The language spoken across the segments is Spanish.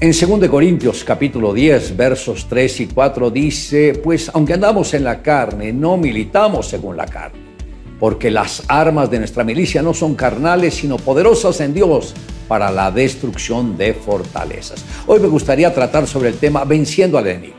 En 2 Corintios capítulo 10 versos 3 y 4 dice, pues aunque andamos en la carne, no militamos según la carne, porque las armas de nuestra milicia no son carnales, sino poderosas en Dios para la destrucción de fortalezas. Hoy me gustaría tratar sobre el tema venciendo al enemigo.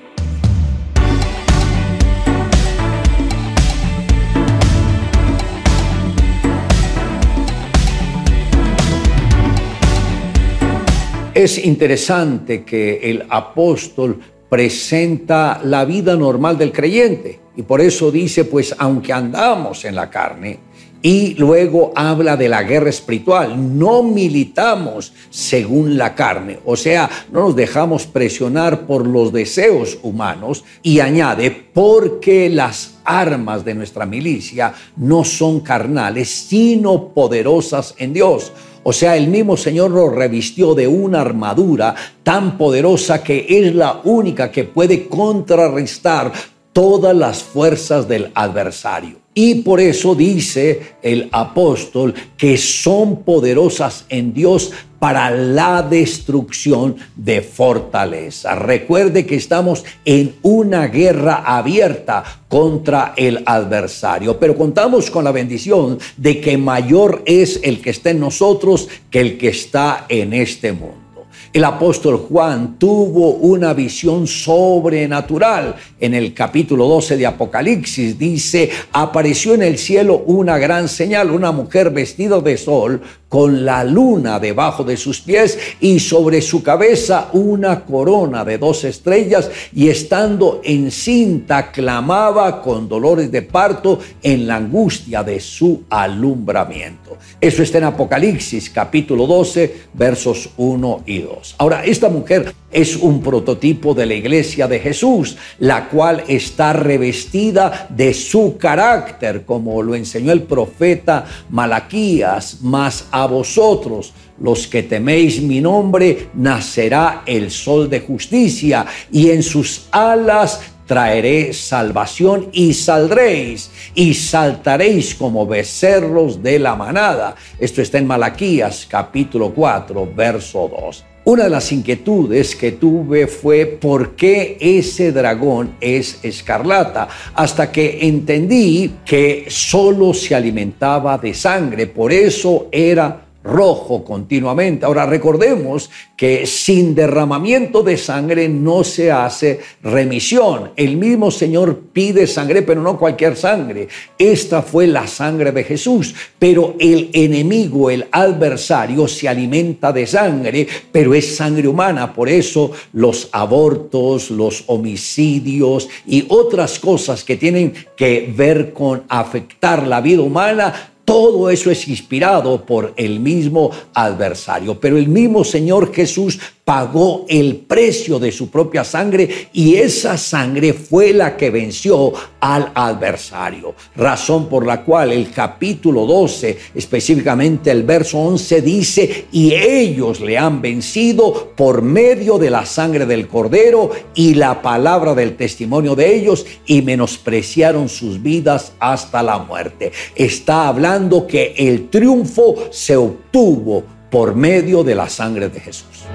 Es interesante que el apóstol presenta la vida normal del creyente y por eso dice, pues aunque andamos en la carne, y luego habla de la guerra espiritual. No militamos según la carne, o sea, no nos dejamos presionar por los deseos humanos y añade, porque las armas de nuestra milicia no son carnales, sino poderosas en Dios o sea, el mismo Señor lo revistió de una armadura tan poderosa que es la única que puede contrarrestar todas las fuerzas del adversario. Y por eso dice el apóstol que son poderosas en Dios para la destrucción de fortaleza. Recuerde que estamos en una guerra abierta contra el adversario, pero contamos con la bendición de que mayor es el que está en nosotros que el que está en este mundo. El apóstol Juan tuvo una visión sobrenatural. En el capítulo 12 de Apocalipsis dice, apareció en el cielo una gran señal, una mujer vestida de sol con la luna debajo de sus pies y sobre su cabeza una corona de dos estrellas y estando encinta clamaba con dolores de parto en la angustia de su alumbramiento. Eso está en Apocalipsis capítulo 12 versos 1 y 2. Ahora, esta mujer es un prototipo de la iglesia de Jesús, la cual está revestida de su carácter, como lo enseñó el profeta Malaquías, más a vosotros, los que teméis mi nombre, nacerá el sol de justicia y en sus alas traeré salvación y saldréis y saltaréis como becerros de la manada. Esto está en Malaquías capítulo 4, verso 2. Una de las inquietudes que tuve fue por qué ese dragón es escarlata, hasta que entendí que solo se alimentaba de sangre, por eso era rojo continuamente. Ahora recordemos que sin derramamiento de sangre no se hace remisión. El mismo Señor pide sangre, pero no cualquier sangre. Esta fue la sangre de Jesús, pero el enemigo, el adversario, se alimenta de sangre, pero es sangre humana. Por eso los abortos, los homicidios y otras cosas que tienen que ver con afectar la vida humana todo eso es inspirado por el mismo adversario, pero el mismo Señor Jesús pagó el precio de su propia sangre y esa sangre fue la que venció al adversario. Razón por la cual el capítulo 12, específicamente el verso 11, dice, y ellos le han vencido por medio de la sangre del cordero y la palabra del testimonio de ellos y menospreciaron sus vidas hasta la muerte. Está hablando que el triunfo se obtuvo por medio de la sangre de Jesús.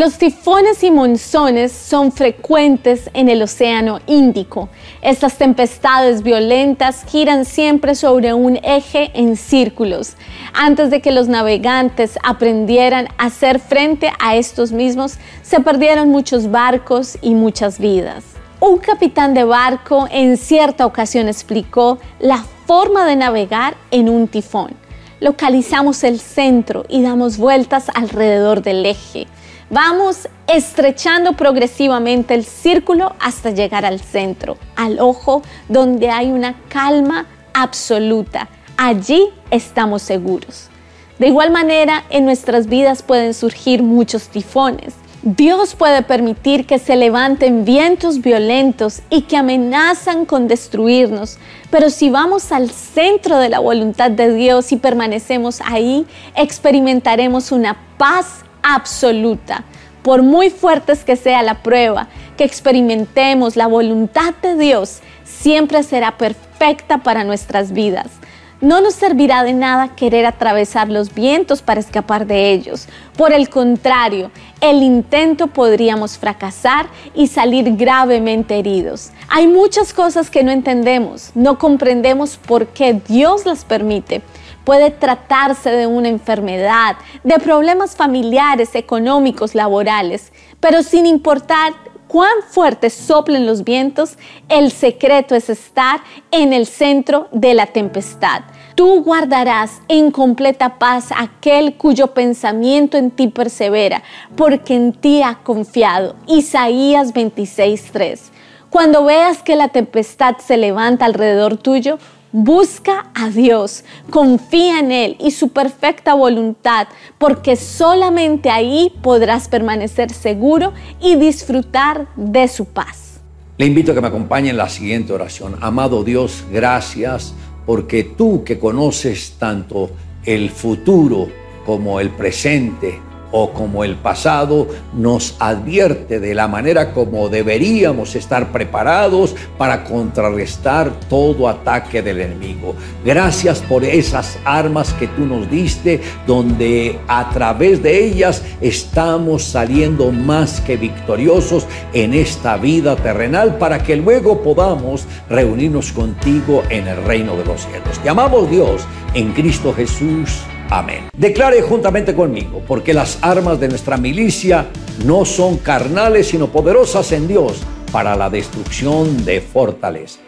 Los tifones y monzones son frecuentes en el Océano Índico. Estas tempestades violentas giran siempre sobre un eje en círculos. Antes de que los navegantes aprendieran a hacer frente a estos mismos, se perdieron muchos barcos y muchas vidas. Un capitán de barco en cierta ocasión explicó la forma de navegar en un tifón. Localizamos el centro y damos vueltas alrededor del eje. Vamos estrechando progresivamente el círculo hasta llegar al centro, al ojo, donde hay una calma absoluta. Allí estamos seguros. De igual manera, en nuestras vidas pueden surgir muchos tifones. Dios puede permitir que se levanten vientos violentos y que amenazan con destruirnos, pero si vamos al centro de la voluntad de Dios y permanecemos ahí, experimentaremos una paz absoluta. Por muy fuertes que sea la prueba, que experimentemos la voluntad de Dios, siempre será perfecta para nuestras vidas. No nos servirá de nada querer atravesar los vientos para escapar de ellos. Por el contrario, el intento podríamos fracasar y salir gravemente heridos. Hay muchas cosas que no entendemos, no comprendemos por qué Dios las permite. Puede tratarse de una enfermedad, de problemas familiares, económicos, laborales, pero sin importar cuán fuertes soplen los vientos, el secreto es estar en el centro de la tempestad. Tú guardarás en completa paz aquel cuyo pensamiento en ti persevera, porque en ti ha confiado. Isaías 26:3. Cuando veas que la tempestad se levanta alrededor tuyo, Busca a Dios, confía en Él y su perfecta voluntad, porque solamente ahí podrás permanecer seguro y disfrutar de su paz. Le invito a que me acompañe en la siguiente oración. Amado Dios, gracias porque tú que conoces tanto el futuro como el presente, o como el pasado nos advierte de la manera como deberíamos estar preparados para contrarrestar todo ataque del enemigo. Gracias por esas armas que tú nos diste, donde a través de ellas estamos saliendo más que victoriosos en esta vida terrenal para que luego podamos reunirnos contigo en el reino de los cielos. Te amamos Dios en Cristo Jesús. Amén. Declare juntamente conmigo, porque las armas de nuestra milicia no son carnales, sino poderosas en Dios para la destrucción de fortalezas.